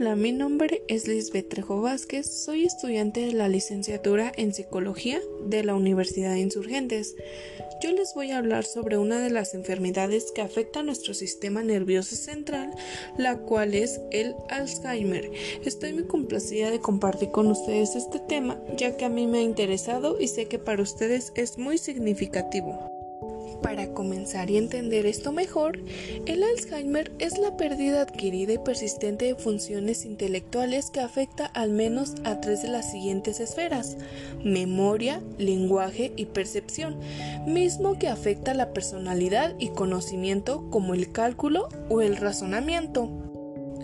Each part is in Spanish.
Hola, mi nombre es Lisbeth Trejo Vázquez, soy estudiante de la licenciatura en Psicología de la Universidad de Insurgentes. Yo les voy a hablar sobre una de las enfermedades que afecta a nuestro sistema nervioso central, la cual es el Alzheimer. Estoy muy complacida de compartir con ustedes este tema, ya que a mí me ha interesado y sé que para ustedes es muy significativo. Para comenzar y entender esto mejor, el Alzheimer es la pérdida adquirida y persistente de funciones intelectuales que afecta al menos a tres de las siguientes esferas, memoria, lenguaje y percepción, mismo que afecta la personalidad y conocimiento como el cálculo o el razonamiento.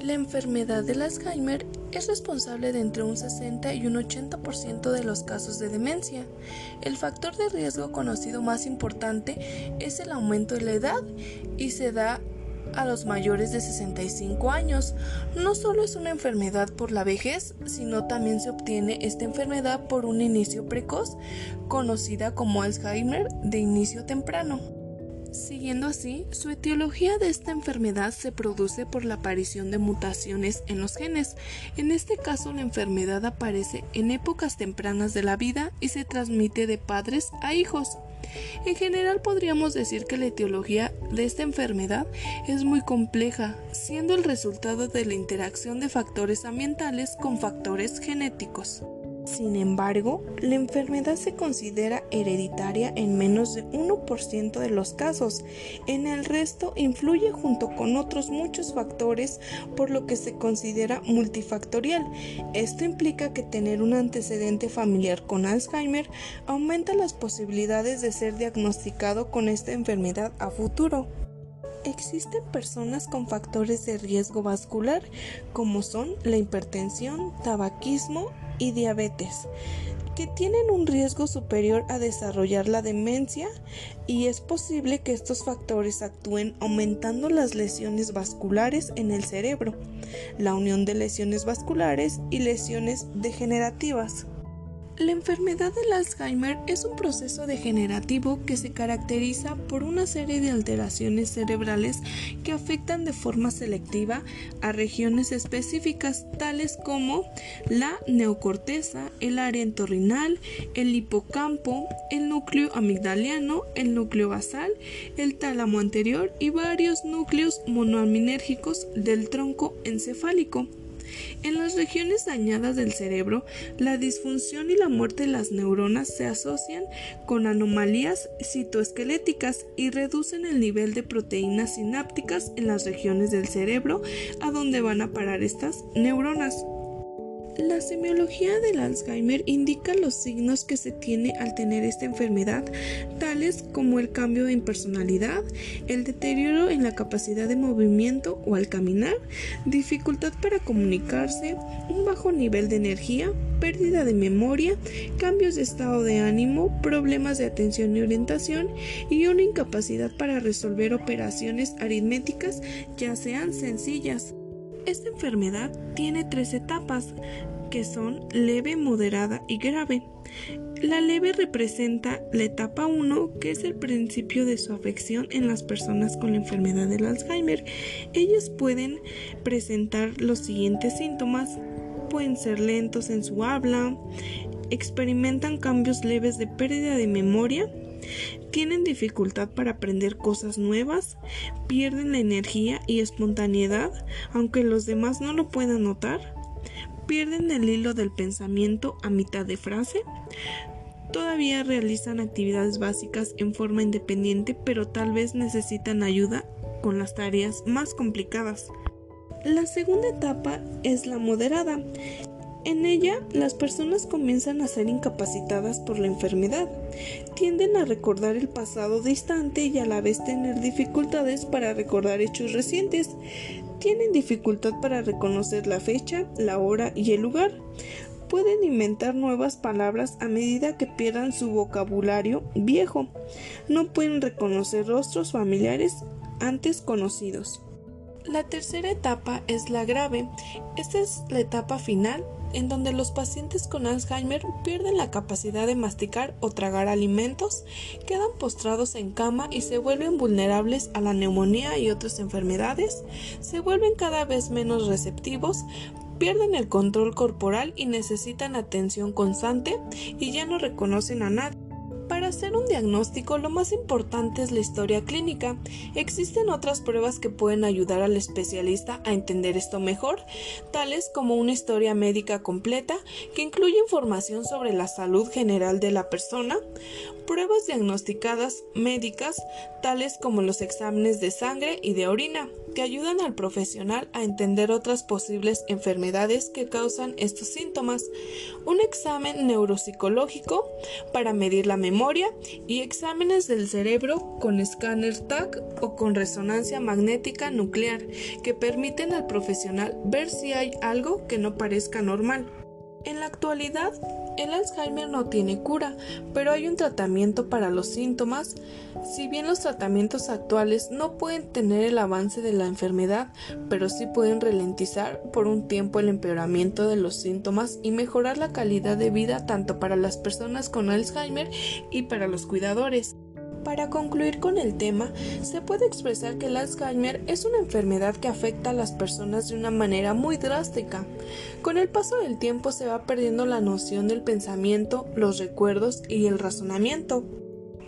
La enfermedad del Alzheimer es responsable de entre un 60 y un 80% de los casos de demencia. El factor de riesgo conocido más importante es el aumento de la edad y se da a los mayores de 65 años. No solo es una enfermedad por la vejez, sino también se obtiene esta enfermedad por un inicio precoz, conocida como Alzheimer de inicio temprano. Siguiendo así, su etiología de esta enfermedad se produce por la aparición de mutaciones en los genes. En este caso, la enfermedad aparece en épocas tempranas de la vida y se transmite de padres a hijos. En general podríamos decir que la etiología de esta enfermedad es muy compleja, siendo el resultado de la interacción de factores ambientales con factores genéticos. Sin embargo, la enfermedad se considera hereditaria en menos de 1% de los casos. En el resto influye junto con otros muchos factores, por lo que se considera multifactorial. Esto implica que tener un antecedente familiar con Alzheimer aumenta las posibilidades de ser diagnosticado con esta enfermedad a futuro. Existen personas con factores de riesgo vascular como son la hipertensión, tabaquismo y diabetes, que tienen un riesgo superior a desarrollar la demencia y es posible que estos factores actúen aumentando las lesiones vasculares en el cerebro, la unión de lesiones vasculares y lesiones degenerativas. La enfermedad del Alzheimer es un proceso degenerativo que se caracteriza por una serie de alteraciones cerebrales que afectan de forma selectiva a regiones específicas tales como la neocorteza, el área entorrinal, el hipocampo, el núcleo amigdaliano, el núcleo basal, el tálamo anterior y varios núcleos monoaminérgicos del tronco encefálico. En las regiones dañadas del cerebro, la disfunción y la muerte de las neuronas se asocian con anomalías citoesqueléticas y reducen el nivel de proteínas sinápticas en las regiones del cerebro a donde van a parar estas neuronas. La semiología del Alzheimer indica los signos que se tiene al tener esta enfermedad, tales como el cambio en personalidad, el deterioro en la capacidad de movimiento o al caminar, dificultad para comunicarse, un bajo nivel de energía, pérdida de memoria, cambios de estado de ánimo, problemas de atención y orientación y una incapacidad para resolver operaciones aritméticas, ya sean sencillas. Esta enfermedad tiene tres etapas, que son leve, moderada y grave. La leve representa la etapa 1, que es el principio de su afección en las personas con la enfermedad del Alzheimer. Ellas pueden presentar los siguientes síntomas. Pueden ser lentos en su habla, experimentan cambios leves de pérdida de memoria, tienen dificultad para aprender cosas nuevas, pierden la energía y espontaneidad, aunque los demás no lo puedan notar, pierden el hilo del pensamiento a mitad de frase, todavía realizan actividades básicas en forma independiente, pero tal vez necesitan ayuda con las tareas más complicadas. La segunda etapa es la moderada. En ella, las personas comienzan a ser incapacitadas por la enfermedad. Tienden a recordar el pasado distante y a la vez tener dificultades para recordar hechos recientes. Tienen dificultad para reconocer la fecha, la hora y el lugar. Pueden inventar nuevas palabras a medida que pierdan su vocabulario viejo. No pueden reconocer rostros familiares antes conocidos. La tercera etapa es la grave. Esta es la etapa final en donde los pacientes con Alzheimer pierden la capacidad de masticar o tragar alimentos, quedan postrados en cama y se vuelven vulnerables a la neumonía y otras enfermedades, se vuelven cada vez menos receptivos, pierden el control corporal y necesitan atención constante y ya no reconocen a nadie. Para hacer un diagnóstico lo más importante es la historia clínica. Existen otras pruebas que pueden ayudar al especialista a entender esto mejor, tales como una historia médica completa que incluye información sobre la salud general de la persona, pruebas diagnosticadas médicas, tales como los exámenes de sangre y de orina, que ayudan al profesional a entender otras posibles enfermedades que causan estos síntomas, un examen neuropsicológico para medir la memoria y exámenes del cerebro con escáner TAC o con resonancia magnética nuclear que permiten al profesional ver si hay algo que no parezca normal. En la actualidad, el Alzheimer no tiene cura, pero hay un tratamiento para los síntomas. Si bien los tratamientos actuales no pueden tener el avance de la enfermedad, pero sí pueden ralentizar por un tiempo el empeoramiento de los síntomas y mejorar la calidad de vida tanto para las personas con Alzheimer y para los cuidadores. Para concluir con el tema, se puede expresar que el Alzheimer es una enfermedad que afecta a las personas de una manera muy drástica. Con el paso del tiempo se va perdiendo la noción del pensamiento, los recuerdos y el razonamiento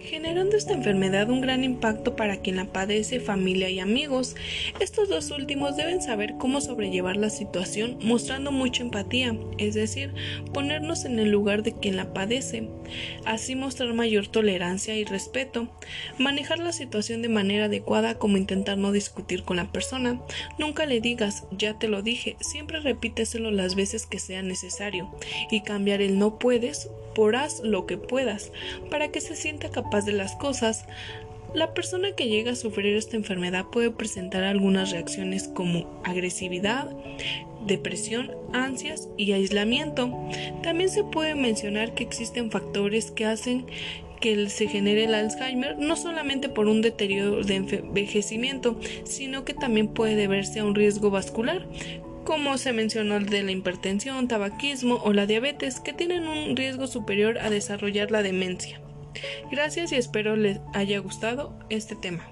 generando esta enfermedad un gran impacto para quien la padece, familia y amigos. Estos dos últimos deben saber cómo sobrellevar la situación mostrando mucha empatía, es decir, ponernos en el lugar de quien la padece, así mostrar mayor tolerancia y respeto, manejar la situación de manera adecuada como intentar no discutir con la persona, nunca le digas ya te lo dije, siempre repíteselo las veces que sea necesario. Y cambiar el no puedes por haz lo que puedas para que se sienta capaz de las cosas, la persona que llega a sufrir esta enfermedad puede presentar algunas reacciones como agresividad, depresión, ansias y aislamiento. También se puede mencionar que existen factores que hacen que se genere el Alzheimer no solamente por un deterioro de envejecimiento, sino que también puede deberse a un riesgo vascular, como se mencionó el de la hipertensión, tabaquismo o la diabetes, que tienen un riesgo superior a desarrollar la demencia. Gracias y espero les haya gustado este tema.